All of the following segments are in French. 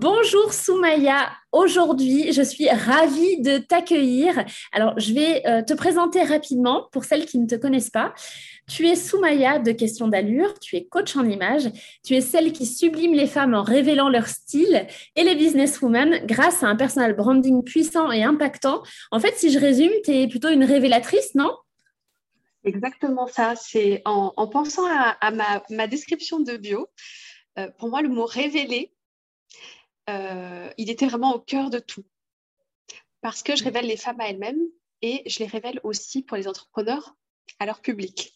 Bonjour Soumaya, aujourd'hui je suis ravie de t'accueillir. Alors je vais euh, te présenter rapidement pour celles qui ne te connaissent pas. Tu es Soumaya de Question d'allure, tu es coach en image, tu es celle qui sublime les femmes en révélant leur style et les businesswomen grâce à un personal branding puissant et impactant. En fait, si je résume, tu es plutôt une révélatrice, non? Exactement ça, c'est en, pensant à, ma, description de bio. Euh, pour moi, le mot révéler, euh, il était vraiment au cœur de tout. Parce que je révèle les femmes à elles-mêmes et je les révèle aussi pour les entrepreneurs à leur public.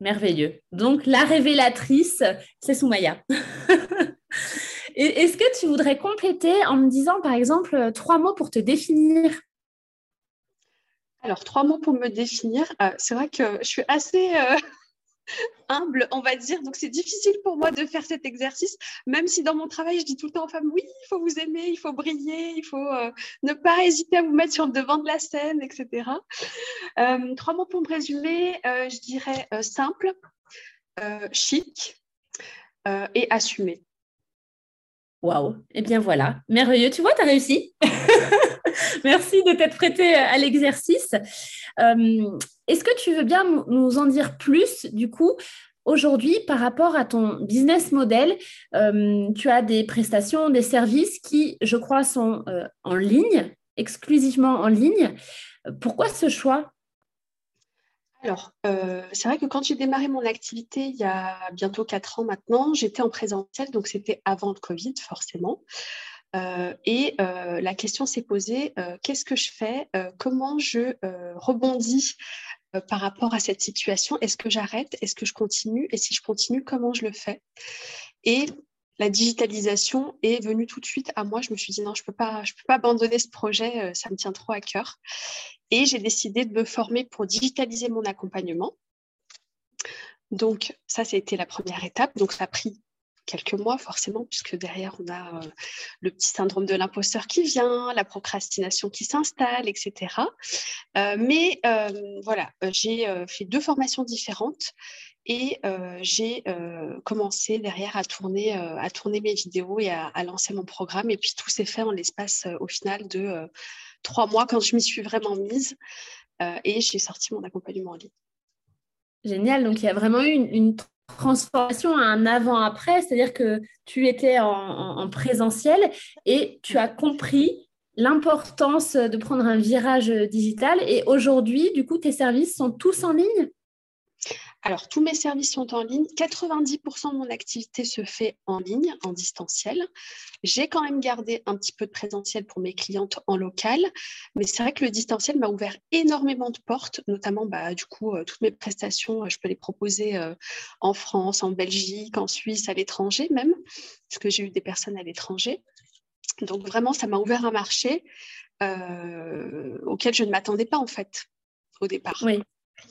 Merveilleux. Donc, la révélatrice, c'est Soumaya. Est-ce que tu voudrais compléter en me disant, par exemple, trois mots pour te définir? Alors, trois mots pour me définir. Euh, c'est vrai que je suis assez... Euh, humble, on va dire. Donc, c'est difficile pour moi de faire cet exercice, même si dans mon travail, je dis tout le temps aux femmes, oui, il faut vous aimer, il faut briller, il faut euh, ne pas hésiter à vous mettre sur le devant de la scène, etc. Euh, trois mots pour me résumer, euh, je dirais simple, chic et assumé. Waouh, et eh bien voilà, merveilleux. Tu vois, tu as réussi. Merci de t'être prêté à l'exercice. Est-ce que tu veux bien nous en dire plus, du coup, aujourd'hui, par rapport à ton business model? Euh, Tu as des prestations, des services qui, je crois, sont euh, en ligne, exclusivement en ligne. Pourquoi ce choix? Alors, euh, c'est vrai que quand j'ai démarré mon activité il y a bientôt quatre ans maintenant, j'étais en présentiel, donc c'était avant le Covid, forcément. et la question s'est posée, qu'est-ce que je fais? Comment je rebondis par rapport à cette situation Est-ce que j'arrête? Est-ce que je continue? Et si je continue, comment je le fais? Et la digitalisation est venue tout de suite à moi. Je me suis dit non, je ne peux, pas, peux pas abandonner ce projet, euh, ça me tient trop à cœur. Et j'ai décidé de me former pour digitaliser mon accompagnement. Donc ça, été la première étape. Donc ça a pris quelques mois forcément, puisque derrière, on a euh, le petit syndrome de l'imposteur qui vient, la procrastination qui s'installe, etc. Euh, mais euh, voilà, j'ai fait deux formations différentes et j'ai commencé derrière à tourner, à tourner mes vidéos et à, lancer mon programme. Et puis tout s'est fait en l'espace au final de trois mois quand je m'y suis vraiment mise et j'ai sorti mon accompagnement en ligne. Génial, donc il y a vraiment eu une transformation à un avant-après, c'est-à-dire que tu étais en, présentiel et tu as compris l'importance de prendre un virage digital. Et aujourd'hui, du coup, tes services sont tous en ligne? Alors, tous mes services sont en ligne. 90% de mon activité se fait en ligne, en distanciel. J'ai quand même gardé un petit peu de présentiel pour mes clientes en local, mais c'est vrai que le distanciel m'a ouvert énormément de portes, notamment bah, du coup, euh, toutes mes prestations, euh, je peux les proposer euh, en France, en Belgique, en Suisse, à l'étranger même, puisque j'ai eu des personnes à l'étranger. Donc vraiment, ça m'a ouvert un marché auquel je ne m'attendais pas en fait au départ. Oui,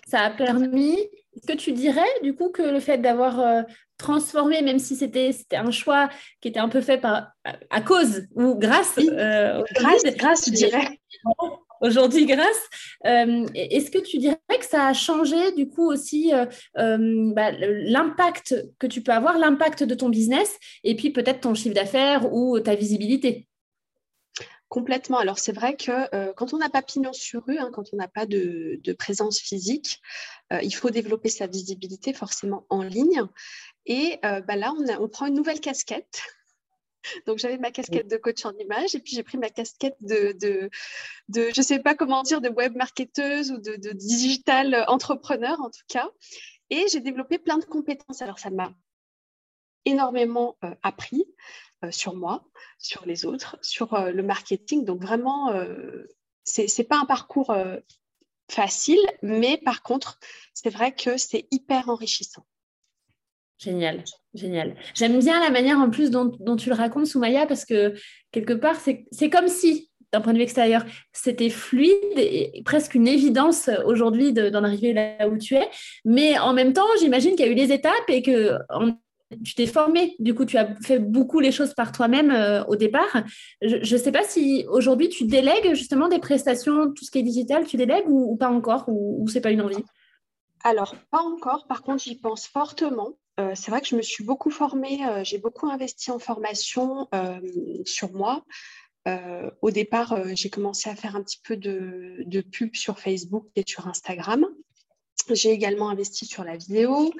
ça a permis est-ce que tu dirais du coup que le fait d'avoir euh, transformé, même si c'était un choix qui était un peu fait par, à cause ou grâce, euh, grâce, grâce, je dirais. Aujourd'hui, grâce. Euh, est-ce que tu dirais que ça a changé du coup aussi bah, l'impact que tu peux avoir, l'impact de ton business et puis peut-être ton chiffre d'affaires ou ta visibilité? Complètement. Alors c'est vrai que euh, quand on n'a pas pignon sur rue, hein, quand on n'a pas de, présence physique, euh, il faut développer sa visibilité forcément en ligne. Et euh, bah là, on, prend une nouvelle casquette. Donc j'avais ma casquette de coach en image et puis j'ai pris ma casquette de, je ne sais pas comment dire, de web marketeuse ou de, de digital entrepreneur en tout cas. Et j'ai développé plein de compétences. Alors ça m'a énormément appris sur moi, sur les autres, sur le marketing. Donc vraiment, c'est n'est pas un parcours facile, mais par contre, c'est vrai que c'est hyper enrichissant. Génial, génial. J'aime bien la manière en plus dont, tu le racontes, Soumaya, parce que quelque part, c'est comme si, d'un point de vue extérieur, c'était fluide et presque une évidence aujourd'hui d'en arriver là où tu es. Mais en même temps, j'imagine qu'il y a eu des étapes et que tu t'es formé. Du coup, tu as fait beaucoup les choses par toi-même euh, au départ. Je ne sais pas si aujourd'hui tu délègues justement des prestations, tout ce qui est digital, tu délègues ou, pas encore, ou, c'est pas une envie? Alors, pas encore. Par contre, j'y pense fortement. Euh, c'est vrai que je me suis beaucoup formée, euh, j'ai beaucoup investi en formation sur moi. au départ, j'ai commencé à faire un petit peu de, pub sur Facebook et sur Instagram. J'ai également investi sur la vidéo.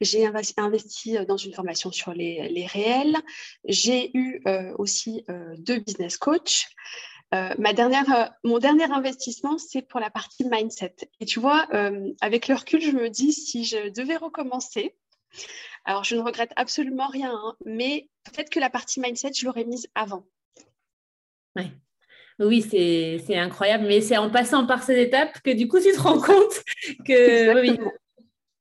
J'ai investi dans une formation sur les, réels. J'ai eu aussi deux business coachs. ma dernière, mon dernier investissement, c'est pour la partie mindset. Et tu vois, avec le recul, je me dis si je devais recommencer, alors, je ne regrette absolument rien, hein, mais peut-être que la partie mindset, je l'aurais mise avant. Oui, c'est incroyable, mais c'est en passant par ces étapes que du coup, tu te rends compte que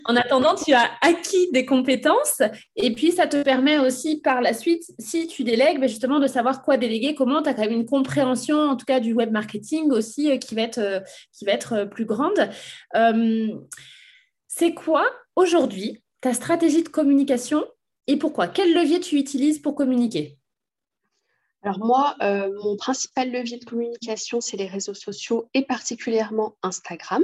En attendant, tu as acquis des compétences et puis ça te permet aussi par la suite, si tu délègues, ben, justement de savoir quoi déléguer, comment. Tu as quand même une compréhension en tout cas du web marketing aussi euh, qui va être, euh, qui va être euh, plus grande. c'est quoi aujourd'hui ta stratégie de communication et pourquoi? Quel levier tu utilises pour communiquer? Alors moi, euh, mon principal levier de communication, c'est les réseaux sociaux et particulièrement Instagram.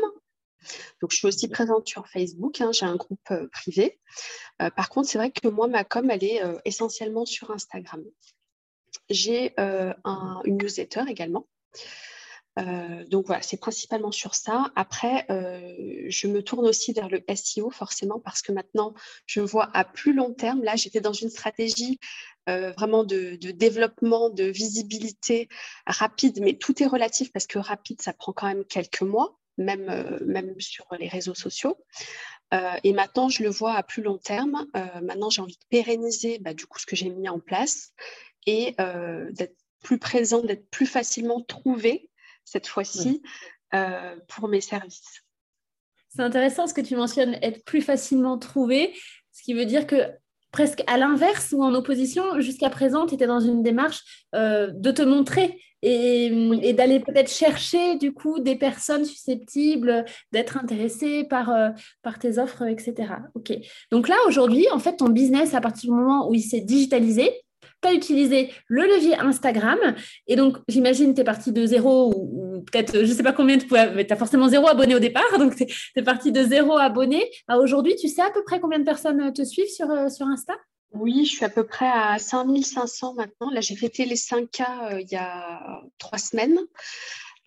Donc, je suis aussi présente sur Facebook, hein, j'ai un groupe euh, privé. Euh, par contre, c'est vrai que moi, ma com, elle est essentiellement sur Instagram. J'ai une newsletter également. Donc voilà, c'est principalement sur ça. Après, je me tourne aussi vers le SEO forcément parce que maintenant, je vois à plus long terme. Là, j'étais dans une stratégie vraiment de, développement, de visibilité rapide, mais tout est relatif parce que rapide, ça prend quand même quelques mois, même, même sur les réseaux sociaux. et maintenant, je le vois à plus long terme. maintenant, j'ai envie de pérenniser bah, du coup ce que j'ai mis en place et d'être plus présent, d'être plus facilement trouvé cette fois-ci euh, pour mes services. C'est intéressant ce que tu mentionnes, être plus facilement trouvé, ce qui veut dire que presque à l'inverse ou en opposition, jusqu'à présent, tu étais dans une démarche euh, de te montrer et, d'aller peut-être chercher du coup des personnes susceptibles d'être intéressées par, euh, par tes offres, etc. Ok. Donc là, aujourd'hui, en fait, ton business, à partir du moment où il s'est digitalisé, tu as utilisé le levier Instagram. Et donc, j'imagine, tu es parti de zéro ou, peut-être, je ne sais pas combien tu pouvais, mais tu as forcément zéro abonné au départ. Donc, tu es, parti de zéro abonné. Aujourd'hui, tu sais à peu près combien de personnes te suivent sur, euh, sur Insta? Oui, je suis à peu près à 5500 maintenant. Là, j'ai fêté les 5K euh, il y a trois semaines.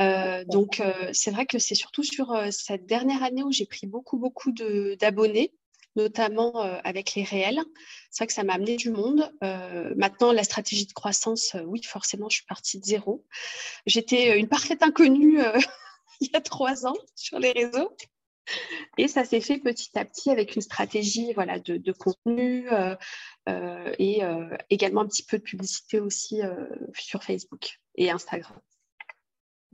Euh, donc, c'est vrai que c'est surtout sur cette dernière année où j'ai pris beaucoup, beaucoup d'abonnés notamment euh, avec les réels. C'est vrai que ça m'a amené du monde. Euh, maintenant, la stratégie de croissance, euh, oui, forcément, je suis partie de zéro. J'étais une parfaite inconnue il y a trois ans sur les réseaux. Et ça s'est fait petit à petit avec une stratégie voilà, de, contenu et également un petit peu de publicité aussi sur Facebook et Instagram.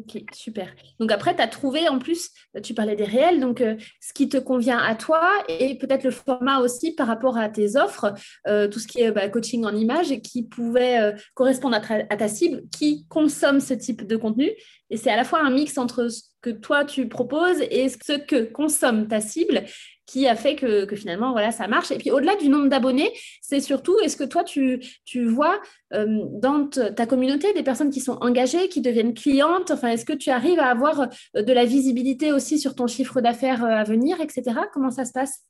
Ok, super. Donc après, tu as trouvé en plus, tu parlais des réels, donc euh, ce qui te convient à toi et peut-être le format aussi par rapport à tes offres, euh, tout ce qui est bah, coaching en images et qui pouvait euh, correspondre à, ta cible qui consomme ce type de contenu. Et c'est à la fois un mix entre ce que toi tu proposes et ce que consomme ta cible qui a fait que, finalement, voilà, ça marche. Et puis au-delà du nombre d'abonnés, c'est surtout, est-ce que toi, tu, tu vois euh, dans ta communauté des personnes qui sont engagées, qui deviennent clientes? Enfin, est-ce que tu arrives à avoir euh, de la visibilité aussi sur ton chiffre d'affaires euh, à venir, etc. Comment ça se passe?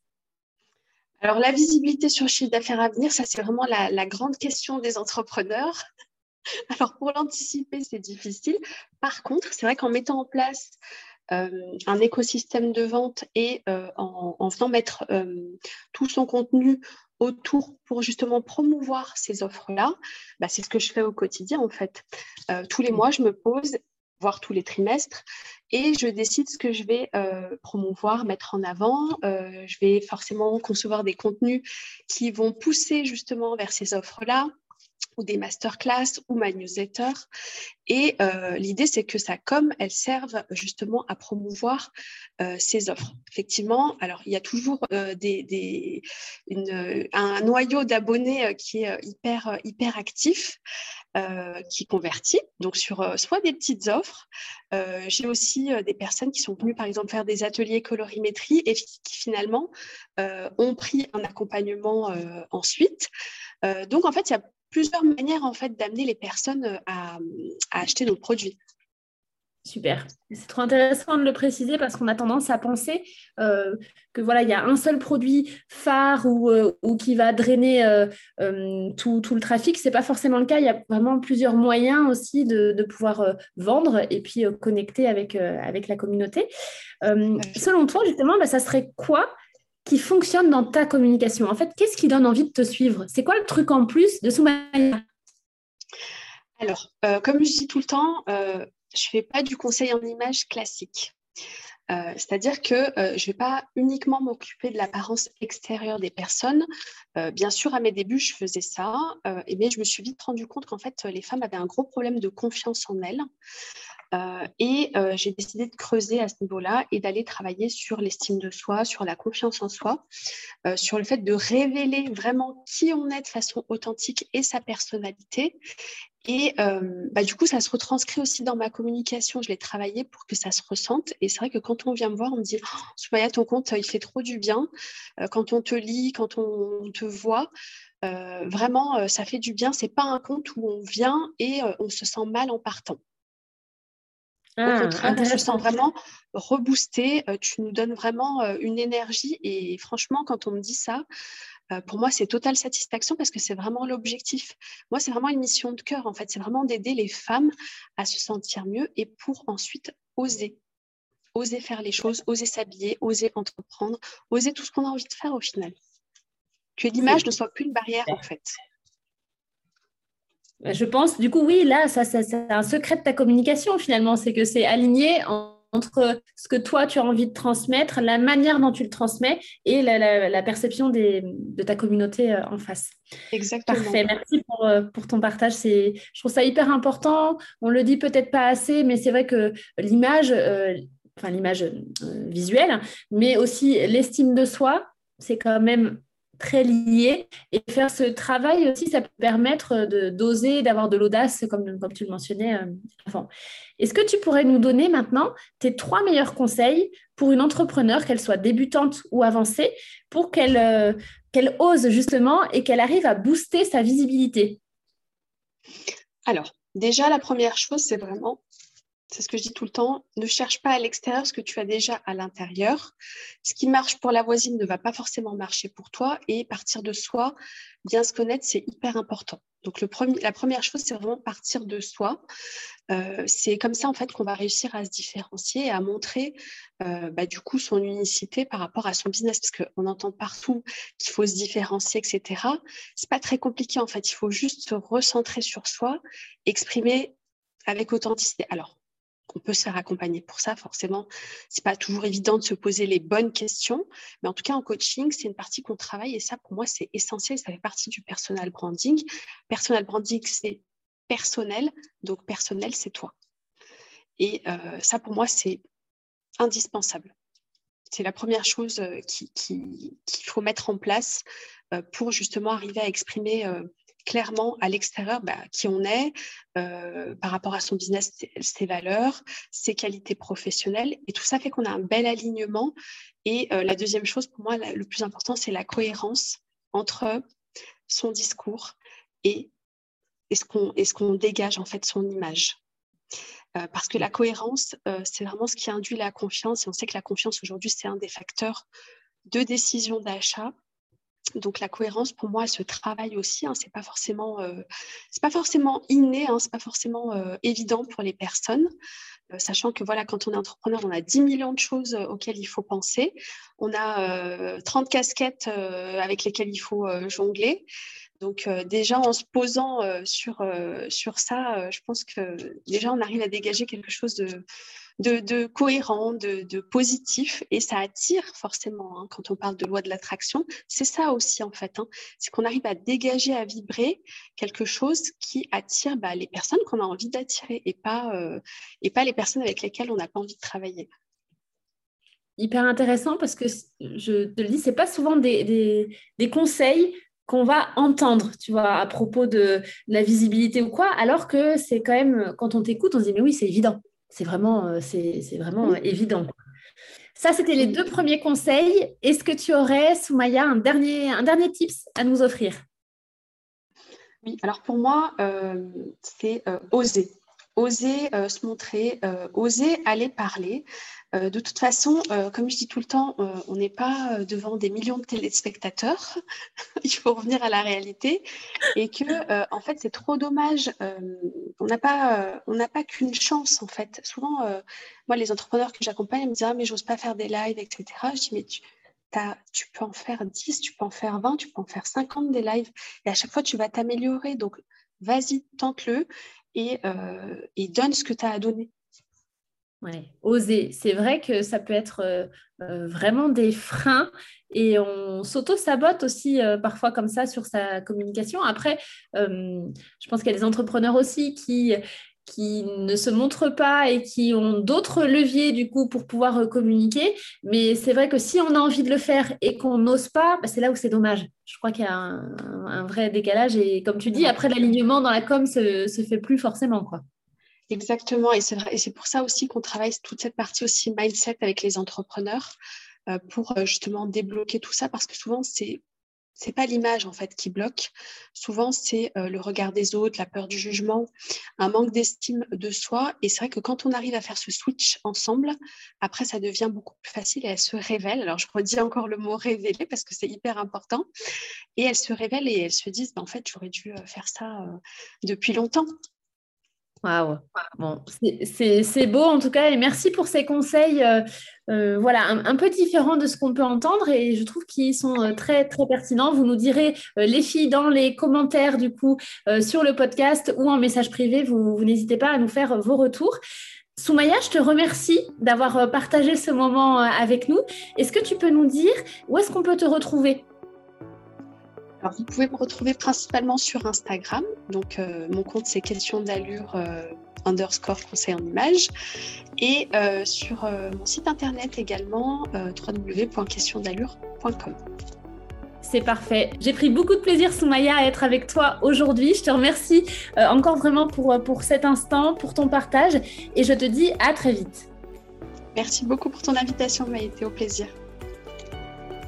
Alors, la visibilité sur le chiffre d'affaires à venir, ça, c'est vraiment la, grande question des entrepreneurs. Alors, pour l'anticiper, c'est difficile. Par contre, c'est vrai qu'en mettant en place un écosystème de vente et euh, en, en, venant mettre euh, tout son contenu autour pour justement promouvoir ces offres-là, bah, c'est ce que je fais au quotidien en fait. tous les mois, je me pose, voire tous les trimestres, et je décide ce que je vais promouvoir, mettre en avant. je vais forcément concevoir des contenus qui vont pousser justement vers ces offres-là. Ou des masterclass ou ma newsletter. Et euh, l'idée, c'est que ça, comme elles servent justement à promouvoir euh, ces offres. Effectivement, alors il y a toujours euh, des, un noyau d'abonnés qui est hyper, hyper actif. qui convertit, donc sur soit des petites offres. J'ai aussi des personnes qui sont venues, par exemple, faire des ateliers colorimétrie et qui finalement ont pris un accompagnement ensuite. donc, en fait, il y a plusieurs manières en fait d'amener les personnes euh, à, acheter nos produits. Super. C'est trop intéressant de le préciser parce qu'on a tendance à penser euh, que voilà, il y a un seul produit phare ou, euh, qui va drainer tout, le trafic. Ce n'est pas forcément le cas. Il y a vraiment plusieurs moyens aussi de, pouvoir vendre et puis connecter avec, avec la communauté. selon toi, justement, bah, ça serait quoi qui fonctionne dans ta communication. En fait, qu'est-ce qui donne envie de te suivre? C'est quoi le truc en plus de Soumaya Alors, euh, comme je dis tout le temps, euh, je ne fais pas du conseil en image classique. Euh, c'est-à-dire que je ne vais pas uniquement m'occuper de l'apparence extérieure des personnes. bien sûr, à mes débuts, je faisais ça, mais je me suis vite rendu compte qu'en fait, les femmes avaient un gros problème de confiance en elles. Euh, et euh, j'ai décidé de creuser à ce niveau-là et d'aller travailler sur l'estime de soi, sur la confiance en soi, euh, sur le fait de révéler vraiment qui on est de façon authentique et sa personnalité. Et bah, du coup, ça se retranscrit aussi dans ma communication. Je l'ai travaillé pour que ça se ressente. Et c'est vrai que quand on vient me voir, on me dit oh, ton compte, il fait trop du bien. quand on te lit, quand on te voit, vraiment, ça fait du bien. C'est pas un compte où on vient et on se sent mal en partant. Au ah, contraire, on se sent vraiment reboosté. Euh, tu nous donnes vraiment euh, une énergie. Et franchement, quand on me dit ça, euh, pour moi, c'est totale satisfaction parce que c'est vraiment l'objectif. Moi, c'est vraiment une mission de cœur, en fait. C'est vraiment d'aider les femmes à se sentir mieux et pour ensuite oser. Oser faire les choses, oser s'habiller, oser entreprendre, oser tout ce qu'on a envie de faire au final. Que l'image ne soit plus une barrière, en fait. Bah, je pense, du coup, oui, là, ça, c'est un secret de ta communication finalement, c'est que c'est aligné entre ce que toi, tu as envie de transmettre, la manière dont tu le transmets et la, perception de ta communauté euh, en face. Exactement. Parfait, merci pour, euh, pour ton partage. Je trouve ça hyper important. On le dit peut-être pas assez, mais c'est vrai que l'image, euh, enfin l'image visuelle, mais aussi l'estime de soi, c'est quand même très liés. Et faire ce travail aussi, ça peut permettre d'oser, d'avoir de l'audace, comme, comme tu le mentionnais euh, avant. Est-ce que tu pourrais nous donner maintenant tes trois meilleurs conseils pour une entrepreneur, qu'elle soit débutante ou avancée, pour qu'elle euh, qu'elle ose justement et qu'elle arrive à booster sa visibilité? Alors, déjà, la première chose, c'est vraiment c'est ce que je dis tout le temps, ne cherche pas à l'extérieur ce que tu as déjà à l'intérieur. Ce qui marche pour la voisine ne va pas forcément marcher pour toi et partir de soi, bien se connaître, c'est hyper important. Donc le premier, la première chose, c'est vraiment partir de soi. Euh, c'est comme ça en fait qu'on va réussir à se différencier et à montrer euh, bah, du coup son unicité par rapport à son business, parce qu'on entend partout qu'il faut se différencier, etc. C'est pas très compliqué en fait. Il faut juste se recentrer sur soi, exprimer avec authenticité. Alors on peut se faire accompagner pour ça. Forcément, c'est pas toujours évident de se poser les bonnes questions, mais en tout cas en coaching, c'est une partie qu'on travaille et ça, pour moi, c'est essentiel. Ça fait partie du personal branding. Personal branding, c'est personnel, donc personnel, c'est toi. Et euh, ça, pour moi, c'est indispensable. C'est la première chose euh, qu'il faut mettre en place euh, pour justement arriver à exprimer clairement à l'extérieur bah, qui on est euh, par rapport à son business, ses valeurs, ses qualités professionnelles. Et tout ça fait qu'on a un bel alignement. Et euh, la deuxième chose, pour moi, le plus important, c'est la cohérence entre son discours et, ce qu'on dégage, en fait, son image. Euh, parce que la cohérence, c'est vraiment ce qui induit la confiance. Et on sait que la confiance, aujourd'hui, c'est un des facteurs de décision d'achat donc la cohérence, pour moi, elle se travaille aussi. Hein, c'est pas forcément, euh, c'est pas forcément inné, hein, c'est pas forcément euh, évident pour les personnes, euh, sachant que voilà, quand on est entrepreneur, on a 10 millions de choses auxquelles il faut penser. On a 30 casquettes avec lesquelles il faut jongler. Donc déjà en se posant sur, sur ça, je pense que déjà on arrive à dégager quelque chose de, de, cohérent, de, positif, et ça attire forcément. Hein, quand on parle de loi de l'attraction, c'est ça aussi en fait. Hein. c'est qu'on arrive à dégager, à vibrer quelque chose qui attire bah, les personnes qu'on a envie d'attirer et pas euh, et pas les personnes avec lesquelles on n'a pas envie de travailler hyper intéressant parce que je te le dis, c'est pas souvent des, conseils qu'on va entendre, tu vois, à propos de la visibilité ou quoi, alors que c'est quand même, quand on t'écoute, on se dit, mais oui, c'est évident. C'est vraiment, euh, c'est, vraiment évident. Ça, c'était les deux premiers conseils. Est-ce que tu aurais, Soumaya, un dernier, un dernier tips à nous offrir? Oui, alors pour moi, euh, c'est euh, oser. Oser se montrer, oser aller parler. Euh, de toute façon, euh, comme je dis tout le temps, euh, on n'est pas devant des millions de téléspectateurs. Il faut revenir à la réalité et que, en fait, c'est trop dommage. On n'a pas, on n'a pas qu'une chance, en fait. Souvent, moi, les entrepreneurs que j'accompagne me disent ah, mais j'ose pas faire des lives, etc. Je dis mais tu, peux en faire 10, tu peux en faire 20, tu peux en faire 50 des lives. Et à chaque fois, tu vas t'améliorer. Donc, vas-y, tente-le et, et donne ce que tu as à donner. Ouais, oser. C'est vrai que ça peut être euh, euh, vraiment des freins et on s'auto-sabote aussi euh, parfois comme ça sur sa communication. Après, je pense qu'il y a des entrepreneurs aussi qui, qui ne se montrent pas et qui ont d'autres leviers du coup pour pouvoir communiquer. Mais c'est vrai que si on a envie de le faire et qu'on n'ose pas, bah, c'est là où c'est dommage. Je crois qu'il y a un, vrai décalage et comme tu dis, après l'alignement dans la com se, se fait plus forcément quoi. Exactement, et c'est pour ça aussi qu'on travaille toute cette partie aussi mindset avec les entrepreneurs euh, pour euh, justement débloquer tout ça, parce que souvent c'est c'est pas l'image en fait qui bloque. Souvent c'est euh, le regard des autres, la peur du jugement, un manque d'estime de soi. Et c'est vrai que quand on arrive à faire ce switch ensemble, après ça devient beaucoup plus facile et elle se révèle. Alors je redis encore le mot révéler parce que c'est hyper important. Et elle se révèle et elles se disent, bah, en fait j'aurais dû faire ça depuis longtemps. Waouh, c'est beau en tout cas et merci pour ces conseils, euh, euh, voilà, un, peu différents de ce qu'on peut entendre et je trouve qu'ils sont euh, très très pertinents. Vous nous direz les filles dans les commentaires du coup sur le podcast ou en message privé, vous, vous n'hésitez pas à nous faire vos retours. Soumaya, je te remercie d'avoir partagé ce moment avec nous. Est-ce que tu peux nous dire où est-ce qu'on peut te retrouver? Alors, vous pouvez me retrouver principalement sur Instagram. Donc, euh, mon compte, c'est question d'allure euh, underscore conseil en image. Et euh, sur mon site internet également, www.questiondallure.com. C'est parfait. J'ai pris beaucoup de plaisir, Soumaya, à être avec toi aujourd'hui. Je te remercie encore vraiment pour, pour cet instant, pour ton partage. Et je te dis à très vite. Merci beaucoup pour ton invitation, été Au plaisir.